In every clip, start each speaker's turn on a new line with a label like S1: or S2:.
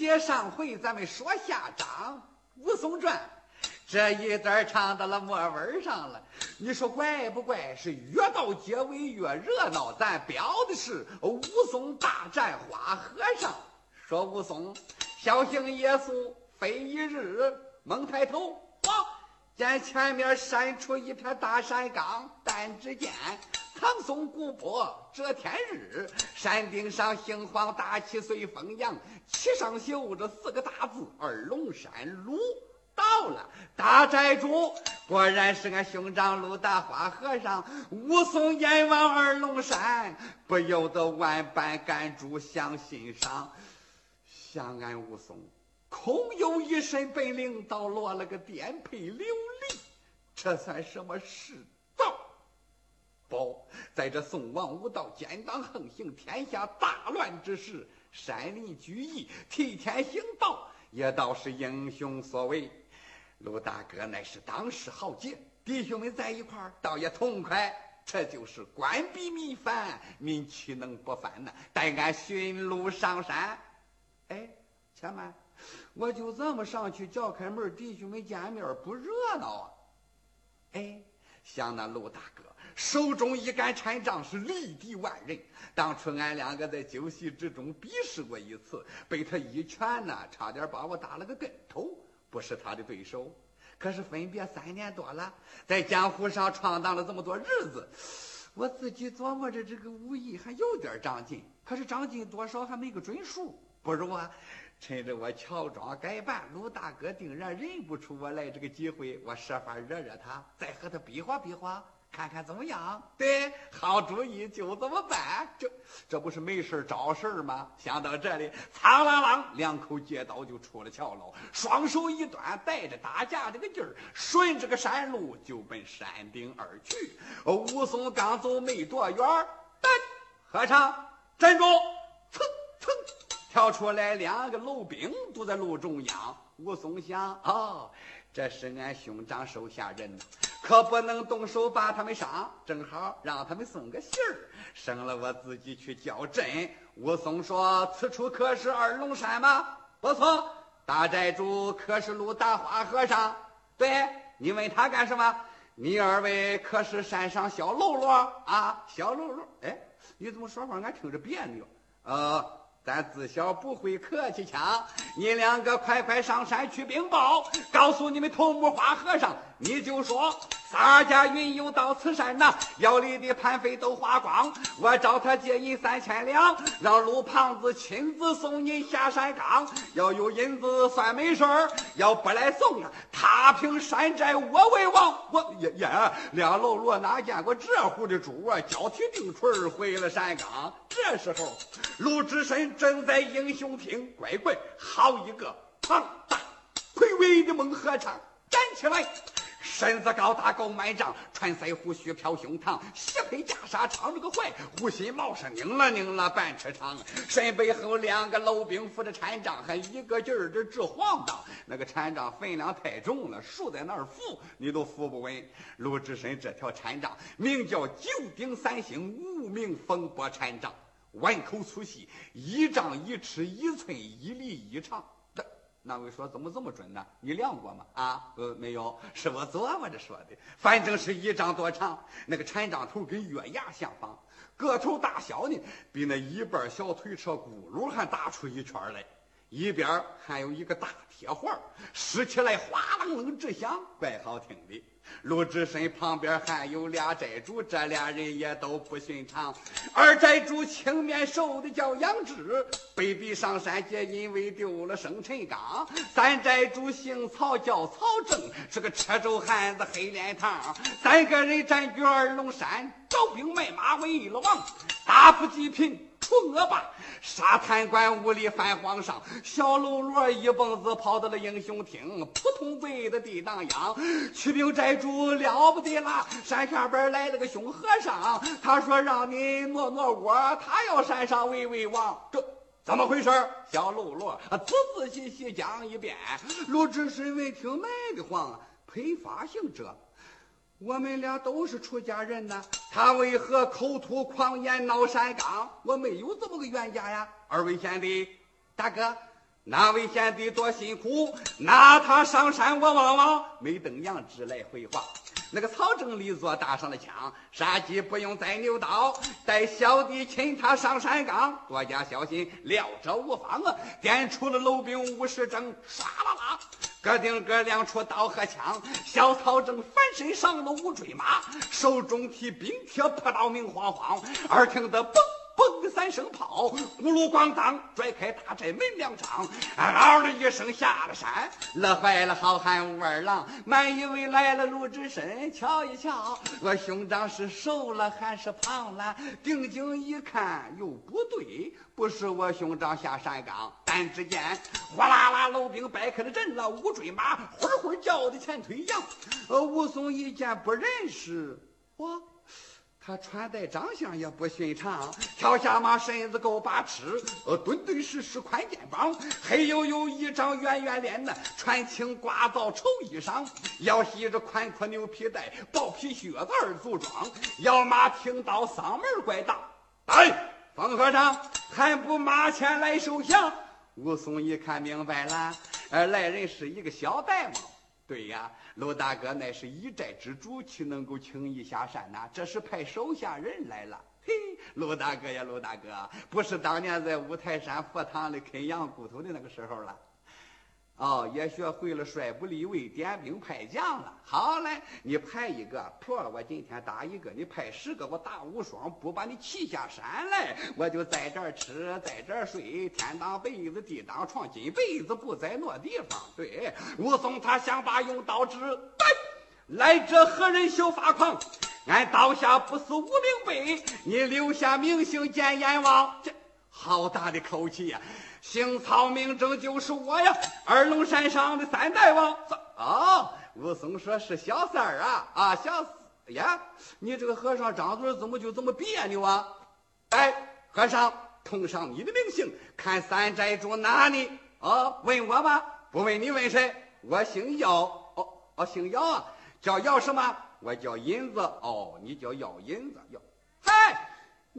S1: 接上回，咱们说下章《武松传》。这一段唱到了末尾上了，你说怪不怪？是越到结尾越热闹。咱表的是武松大战花和尚。说武松小行耶稣，非一日，猛抬头，见前面闪出一片大山岗，但只见唐松古坡遮天日，山顶上杏黄大旗随风扬，旗上绣着四个大字：二龙山路。到了，大寨主果然是俺兄长鲁大花和尚。武松眼望二龙山，不由得万般感触向心上。想俺武松空有一身本领，倒落了个颠沛流离，这算什么世道？不，在这宋王无道奸党横行、天下大乱之时，山林聚义，替天行道，也倒是英雄所为。陆大哥乃是当世豪杰，弟兄们在一块儿倒也痛快。这就是官逼民反，民岂能不反呢？待俺寻路上山。哎，且慢，我就这么上去叫开门，弟兄们见面不热闹啊？哎，想那陆大哥手中一杆禅杖是力敌万人。当初俺两个在酒席之中比试过一次，被他一拳呢，差点把我打了个跟头。不是他的对手，可是分别三年多了，在江湖上闯荡了这么多日子，我自己琢磨着这个武艺还有点长进，可是长进多少还没个准数。不如啊，趁着我乔装改扮，陆大哥定然认不出我来这个机会，我设法惹惹他，再和他比划比划。看看怎么样？对，好主意，就这么办。这这不是没事找事吗？想到这里，苍啷啷两口接刀就出了桥喽，双手一端，带着打架这个劲儿，顺着个山路就奔山顶而去。武松刚走没多远，噔，和尚站住！跳出来两个楼兵，堵在路中央。武松想：哦，这是俺兄长手下人。可不能动手把他们伤，正好让他们送个信儿，省了我自己去叫阵。武松说：“此处可是二龙山吗？”“不错。”“大寨主可是陆大花和尚？”“对。”“你问他干什么？”“你二位可是山上小喽啰啊？”“小喽啰。”“哎，你怎么说话俺听着别扭？”“呃。”咱自小不会客气腔，你两个快快上山去禀报，告诉你们头目花和尚，你就说洒家云游到此山呐，腰里的盘费都花光，我找他借银三千两，让陆胖子亲自送你下山岗，要有银子算没事儿，要不来送啊，踏平山寨我为王。我呀呀，两喽啰哪见过这户的主啊？交提定锤回了山岗。这时候，鲁智深。正在英雄厅，乖乖，好一个庞大魁伟的猛和尚，站起来，身子高大够满丈，穿腮胡须飘胸膛，斜配袈裟长着个怀，护心帽是拧了拧了半尺长，身背后两个老兵扶着禅杖，还一个劲儿的直晃荡。那个禅杖分量太重了，竖在那儿扶你都扶不稳。陆志深这条禅杖名叫九鼎三星无名风波禅杖。碗口粗细，一丈一尺一寸一厘一长。那位说怎么这么准呢？你量过吗？啊，呃，没有，是我琢磨着说的。反正是一丈多长，那个禅杖头跟月牙相仿，个头大小呢，比那一半小推车轱辘还大出一圈来。一边还有一个大铁环，使起来哗啷啷直响，怪好听的。陆志深旁边还有俩寨主，这俩人也都不寻常。二寨主青面瘦的叫杨志，被逼上山劫，因为丢了生辰纲。三寨主姓曹，叫曹正，是个车轴汉子，黑脸膛。三个人占据二龙山，招兵买马，为了王，打不济贫。除恶霸，杀贪官污吏，反皇上。小喽啰一蹦子跑到了英雄厅，扑通跪在地当央。驱兵寨主了不得了，山下边来了个凶和尚，他说让你挪挪窝，他要山上喂喂王。这怎么回事？小喽啰仔仔细细讲一遍。陆志深闻听卖的慌，配发行者。我们俩都是出家人呐，他为何口吐狂言闹山岗？我没有这么个冤家呀！二位贤弟，大哥，那位贤弟多辛苦，拿他上山我望望。没等杨志来回话，那个曹正立坐搭上了枪，杀鸡不用再牛刀，带小弟请他上山岗，多加小心，料者无妨啊！点出了楼兵五十整，唰啦啦，各顶各两出刀和枪。小曹正翻身上了五追马，手中提冰铁破刀明晃晃，耳听得嘣。三声炮，咕噜咣当，拽开大寨门两丈，嗷的一声下了山，乐坏了好汉武二郎，满以为来了鲁智深，瞧一瞧，我兄长是瘦了还是胖了？定睛一看，又不对，不是我兄长下山岗。但只见哗啦啦，楼兵掰开了阵了，五追马呼呼叫的前腿扬。呃，武松一见不认识，我。他穿戴长相也不寻常，跳下马身子够八尺，呃，墩墩实实宽肩膀，黑黝黝一张圆圆脸呢，穿青褂皂绸衣裳，腰系着宽阔牛皮带，薄皮靴子二组装，摇马听到嗓门怪大，哎，方和尚还不马前来受降？武松一看明白了，呃，来人是一个小呆嘛。对呀，卢大哥乃是一寨之主，岂能够轻易下山呐？这是派手下人来了。嘿，卢大哥呀，卢大哥，不是当年在五台山佛堂里啃羊骨头的那个时候了。哦，也学会了帅不立位、点兵派将了。好嘞，你派一个破了，我今天打一个；你派十个，我打无双，不把你骑下山来，我就在这儿吃，在这儿睡，天当被子，地当床，金被子不再挪地方。对，武松他想把用刀指，来者何人休发狂？俺刀下不死无名辈，你留下名姓见阎王。这好大的口气呀！姓曹名正就是我呀，二龙山上的三大王。啊，武松说是小三儿啊啊，小四呀，你这个和尚张嘴怎么就这么别扭啊？哎，和尚，通上你的名姓，看三寨主哪里？啊，问我吗？不问你问谁？我姓姚。哦哦，姓姚啊，叫姚什么？我叫银子。哦，你叫姚银子。姚，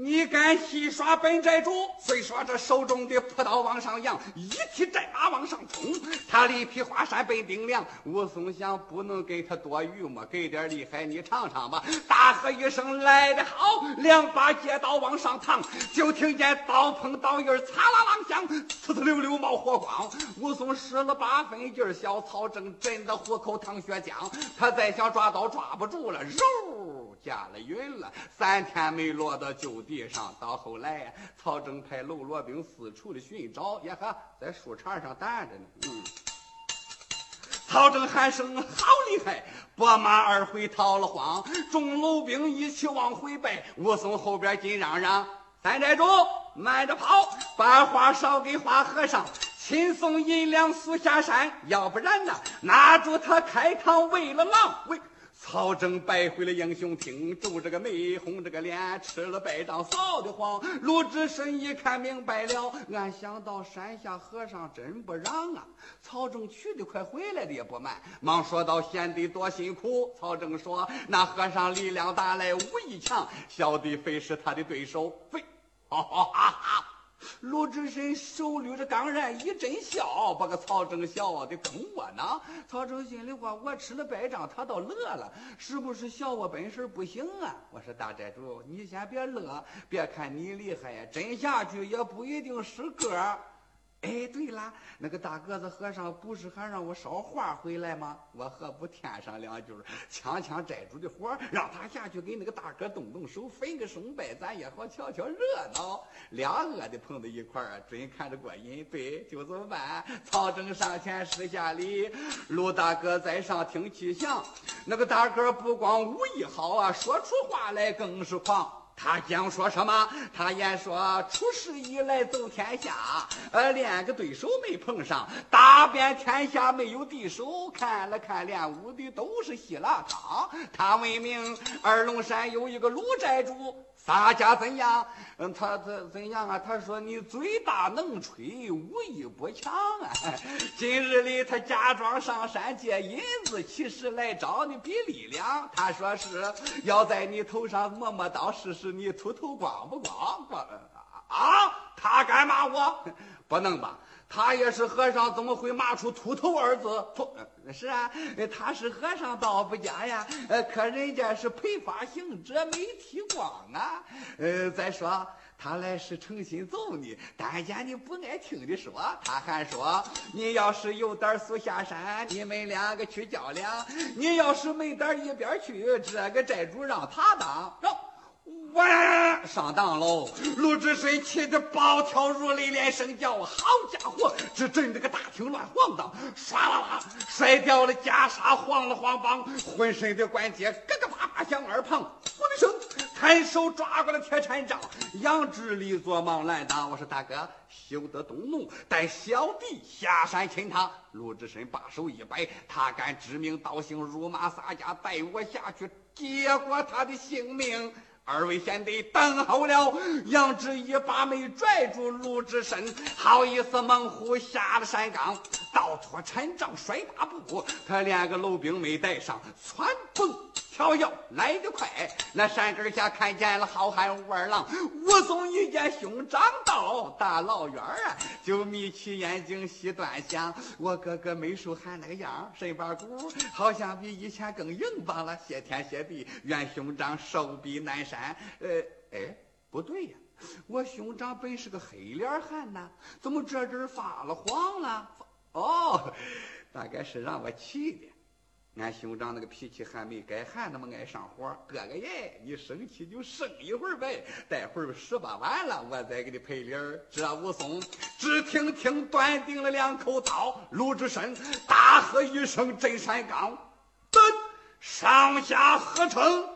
S1: 你敢戏耍本寨主？虽说这手中的朴刀往上扬，一匹战马往上冲，他力劈华山被顶梁。武松想不能给他多余嘛，给点厉害你尝尝吧。大喝一声来得好，两把借刀往上趟，就听见刀碰刀印擦，啦啦响，呲呲溜溜冒火光。武松使了八分劲，小曹正震得虎口淌血浆，他再想抓刀抓不住了，肉加了云了，三天没落到旧。地上，到后来，曹正派喽啰兵四处的寻找，呀哈，在树杈上站着呢。嗯，曹正喊声好厉害，拨马二回逃了荒。众喽兵一起往回奔，武松后边紧嚷嚷：“三寨主，慢着跑，把花捎给花和尚，亲送银两速下山，要不然呢，拿住他开膛喂了狼。”喂。曹正败回了英雄厅，皱着个眉，红着个脸，吃了败仗，臊得慌。鲁智深一看明白了，俺想到山下和尚真不让啊！曹正去的快，回来的也不慢，忙说道：“贤弟多辛苦。”曹正说：“那和尚力量大，来武艺强，小弟非是他的对手，非。”哈哈哈哈。鲁智深手捋着钢髯一阵笑，把个曹正笑的坑我呢。曹正心里话：我吃了败仗，他倒乐了，是不是笑我本事不行啊？我说大寨主，你先别乐，别看你厉害呀，真下去也不一定是个。哎，对了，那个大个子和尚不是还让我捎话回来吗？我何不添上两句，强抢寨主的活，让他下去给那个大哥动动手，分个胜败，咱也好瞧瞧热闹。俩恶的碰到一块儿，真看着过瘾。对，就这么办。曹正上前施下礼，陆大哥在上听气象。那个大哥不光武艺好啊，说出话来更是狂。他讲说什么？他言说出世以来走天下，呃，连个对手没碰上，打遍天下没有敌手。看了看练武的都是稀拉汤。他问名二龙山有一个鲁寨主。洒家怎样？嗯，他怎怎样啊？他说你嘴大能吹，武艺不强啊。今日里他假装上山借银子，其实来找你比力量。他说是要在你头上摸摸刀，试试你秃头光不光。光啊！他敢骂我？不能吧？他也是和尚，怎么会骂出秃头二字？秃是啊，他是和尚倒不假呀。呃，可人家是陪发行者，没剃光啊。呃，再说他来是诚心揍你，但见你不爱听的说，他还说你要是有胆速下山，你们两个去较量；你要是没胆一边去，这个债主让他当。我上当喽！陆志深气得暴跳如雷，连声叫：“好家伙！”这震得个大厅乱晃荡，唰啦啦摔掉了袈裟，晃了晃膀，浑身的关节咯咯啪啪响耳旁。我的声，抬手抓过了铁禅杖，杨志立作忙拦挡。我说：“大哥，休得动怒，带小弟下山擒他。”陆志深把手一摆：“他敢指名道姓辱骂洒家，带我下去，结果他的性命。”二位贤弟等候了，杨志一把没拽住鲁智深，好意思猛虎下了山岗，倒脱禅杖摔大步，他连个楼兵没带上，窜蹦瞧瞧来得快。那山根下看见了好汉武二郎，武松一见兄长到，大老远啊就眯起眼睛细端详。我哥哥没说喊那个样，身板骨好像比以前更硬邦了。谢天谢地，愿兄长寿比南山。呃，哎，不对呀，我兄长本是个黑脸汉呐，怎么这阵发了黄了？哦，大概是让我气的。俺兄长那个脾气还没改，还那么爱上火。哥哥耶，你生气就生一会儿呗，待会儿十八完了，我再给你赔礼儿。这武松只听听断定了两口刀，鲁智深大喝一声：“震山岗！”噔，上下合成。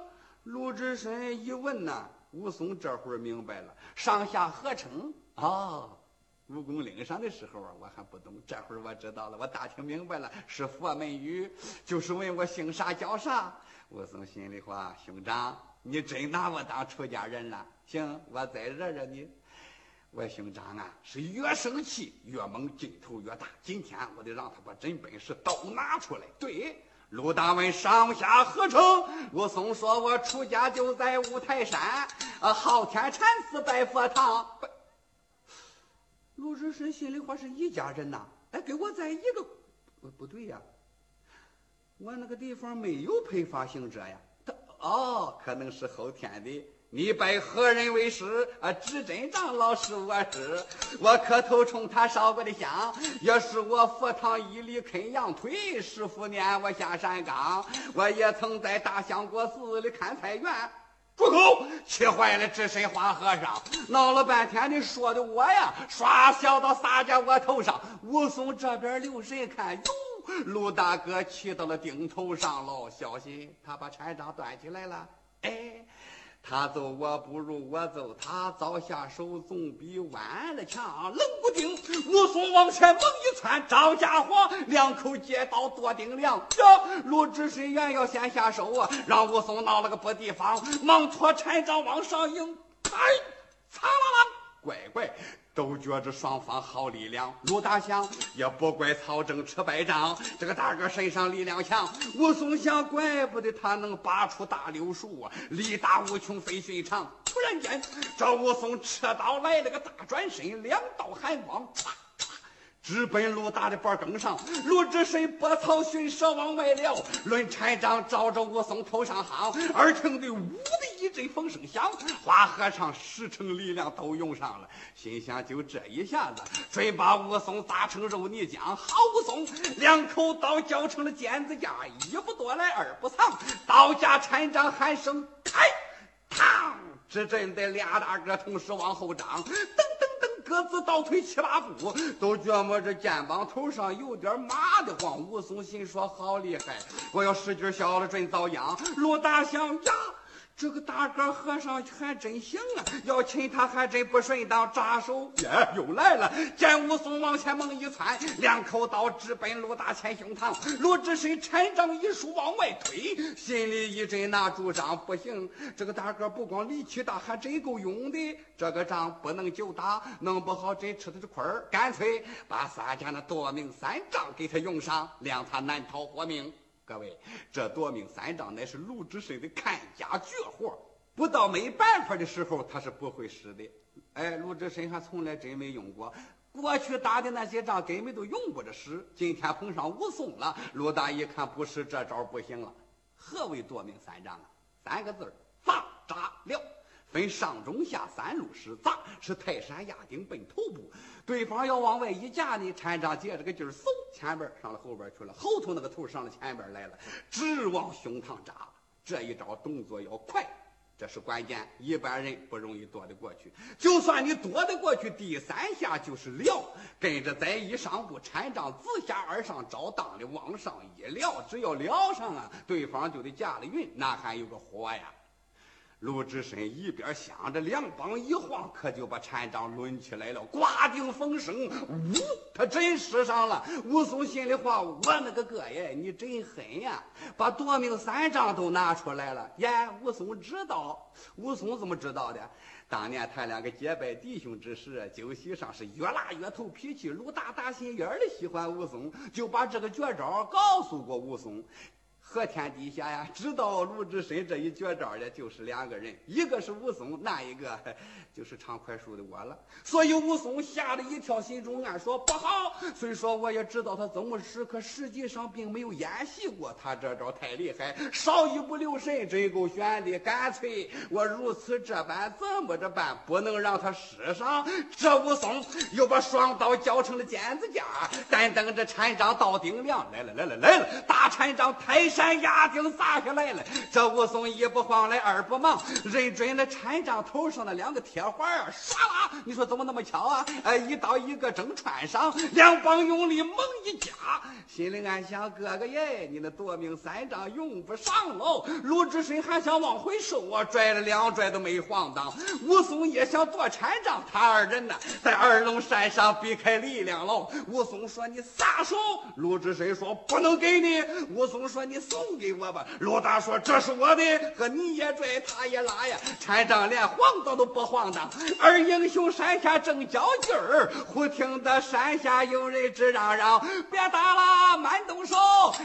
S1: 鲁智深一问呐，武松这会儿明白了，上下合称啊。武功岭上的时候啊，我还不懂，这会儿我知道了，我打听明白了，是佛门语，就是问我姓啥叫啥。武松心里话：兄长，你真拿我当出家人了？行，我再惹惹你。我兄长啊，是越生气越猛，劲头越大。今天我得让他把真本事都拿出来。对。鲁大问上下何成？武松说：“我出家就在五台山，啊，昊天禅寺拜佛堂。”陆志深心里话是一家人呐，哎，跟我在一个，不不对呀，我那个地方没有配发行者呀。他哦，可能是后天的。你拜何人为师？啊，智真长老是我师，我磕头冲他烧过的香，也是我佛堂一里啃羊腿。师傅撵我下山岗，我也曾在大相国寺里看菜园。住口！气坏了智深花和尚，闹了半天你说的我呀，耍小刀撒在我头上。武松这边留神看，哟，陆大哥气到了顶头上喽，小心他把禅杖端起来了，哎。他揍我不如我揍他，早下手总比晚了强。冷不丁，武松往前猛一窜，张家伙两口接刀剁顶梁。呀，陆志深原要先下手啊，让武松闹了个不地方，忙拖禅杖往上迎。哎，擦啦啦，乖乖。都觉着双方好力量，鲁大祥也不怪曹正吃败仗，这个大个身上力量强。武松想，怪不得他能拔出大柳树啊，力大无穷，非寻常。突然间，这武松持刀来了个大转身，两道寒光。直奔鲁大的脖梗上，鲁智深拨草寻蛇往外撩，抡禅杖照着武松头上夯，耳听的呜的一阵风声响，花和尚十成力量都用上了，心想就这一下子，准把武松砸成肉泥浆。好武松，两口刀绞成了尖子架，一不多来二不藏，刀架禅杖喊声开，嘡，只震得俩大个同时往后张，噔噔噔。各自倒退七八步，都觉摸着肩膀头上有点麻的慌。武松心说：“好厉害！我要使劲小了，准遭殃。”陆大祥呀。这个大个和尚还真行啊！要亲他还真不顺当，扎手耶！又来了，见武松往前猛一窜，两口刀直奔陆大千胸膛。鲁智深禅杖一竖往外推，心里一阵那主张，不行，这个大个不光力气大，还真够用的。这个仗不能就打，弄不好真吃他的亏儿。干脆把洒家那夺命三丈给他用上，谅他难逃活命。各位，这夺命三丈乃是鲁智深的看家绝活。不到没办法的时候，他是不会使的。哎，鲁智深还从来真没用过。过去打的那些仗根本都用不着使，今天碰上武松了，鲁大一看不使这招不行了。何为夺命三丈啊？三个字儿：砸扎了。分上中下三路使，砸是泰山压顶奔头部，对方要往外一夹呢，禅杖借着个劲儿，嗖，前边上了后边去了，后头那个头上了前边来了，直往胸膛扎。这一招动作要快。这是关键，一般人不容易躲得过去。就算你躲得过去，第三下就是撩，跟着再一上步，禅杖自下而上，照当的往上一撩，只要撩上啊，对方就得驾了云，那还有个活呀。鲁智深一边想着，两膀一晃，可就把禅杖抡起来了。刮顶风声，呜，他真使上了。武松心里话：我那个哥呀，你真狠呀，把夺命三丈都拿出来了。呀，武松知道，武松怎么知道的？当年他两个结拜弟兄之时，酒席上是越拉越投脾气，鲁大大心眼儿的喜欢武松，就把这个绝招告诉过武松。和天底下呀，知道鲁智深这一绝招的，就是两个人，一个是武松，那一个就是唱快书的我了。所以武松吓了一跳，心中暗说不好。虽说我也知道他怎么使，可实际上并没有演习过。他这招太厉害，稍一不留神，真够悬的。干脆我如此这般，怎么着办？不能让他使上。这武松又把双刀交成了尖子架，但等着禅杖到顶梁，来了来了来了，大禅杖抬山。压顶砸下来了，这武松一不慌来二不忙，认准了禅杖头上的两个铁环啊，唰啦！你说怎么那么巧啊？哎，一刀一个正穿上，两帮用力猛一夹，心里暗想：哥哥耶，你那夺命三丈用不上喽！鲁智深还想往回收啊，拽了两拽都没晃荡。武松也想夺禅杖，他二人呢在二龙山上比开力量喽。武松说：“你撒手！”鲁智深说：“不能给你。”武松说：“你。”送给我吧，罗大说这是我的，和你也拽，他也拉呀，禅杖连晃荡都不晃荡。二英雄山下正较劲儿，忽听得山下有人直嚷嚷：“别打了，慢动手！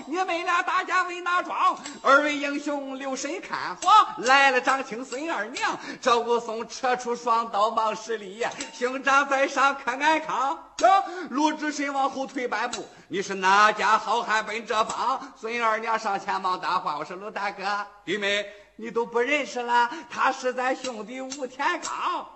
S1: 你们俩打架为哪桩？”二位英雄留神看，嚯，来了张青孙二娘。这武松扯出双刀忙施礼，兄长在上可安康。鲁智深往后退半步，你是哪家好汉奔这方？孙二娘上前忙搭话：“我说鲁大哥，弟妹，你都不认识了？他是咱兄弟吴天刚，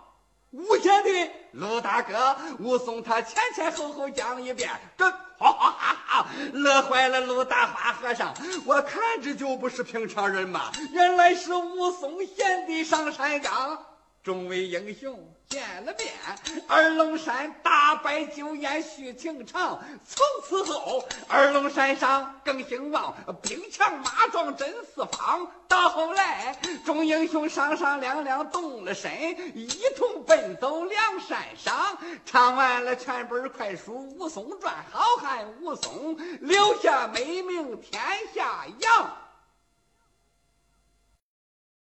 S1: 吴县的鲁大哥。”武松他前前后后讲一遍，这哈哈哈哈乐坏了鲁大花和尚。我看着就不是平常人嘛，原来是武松贤弟上山岗。众位英雄见了面，二龙山大摆酒宴叙情长。从此后，二龙山上更兴旺，兵强马壮真四方。到后来，众英雄商商量量动了身，一同奔走梁山上。唱完了全本快书《武松传》，好汉武松留下美名天下扬。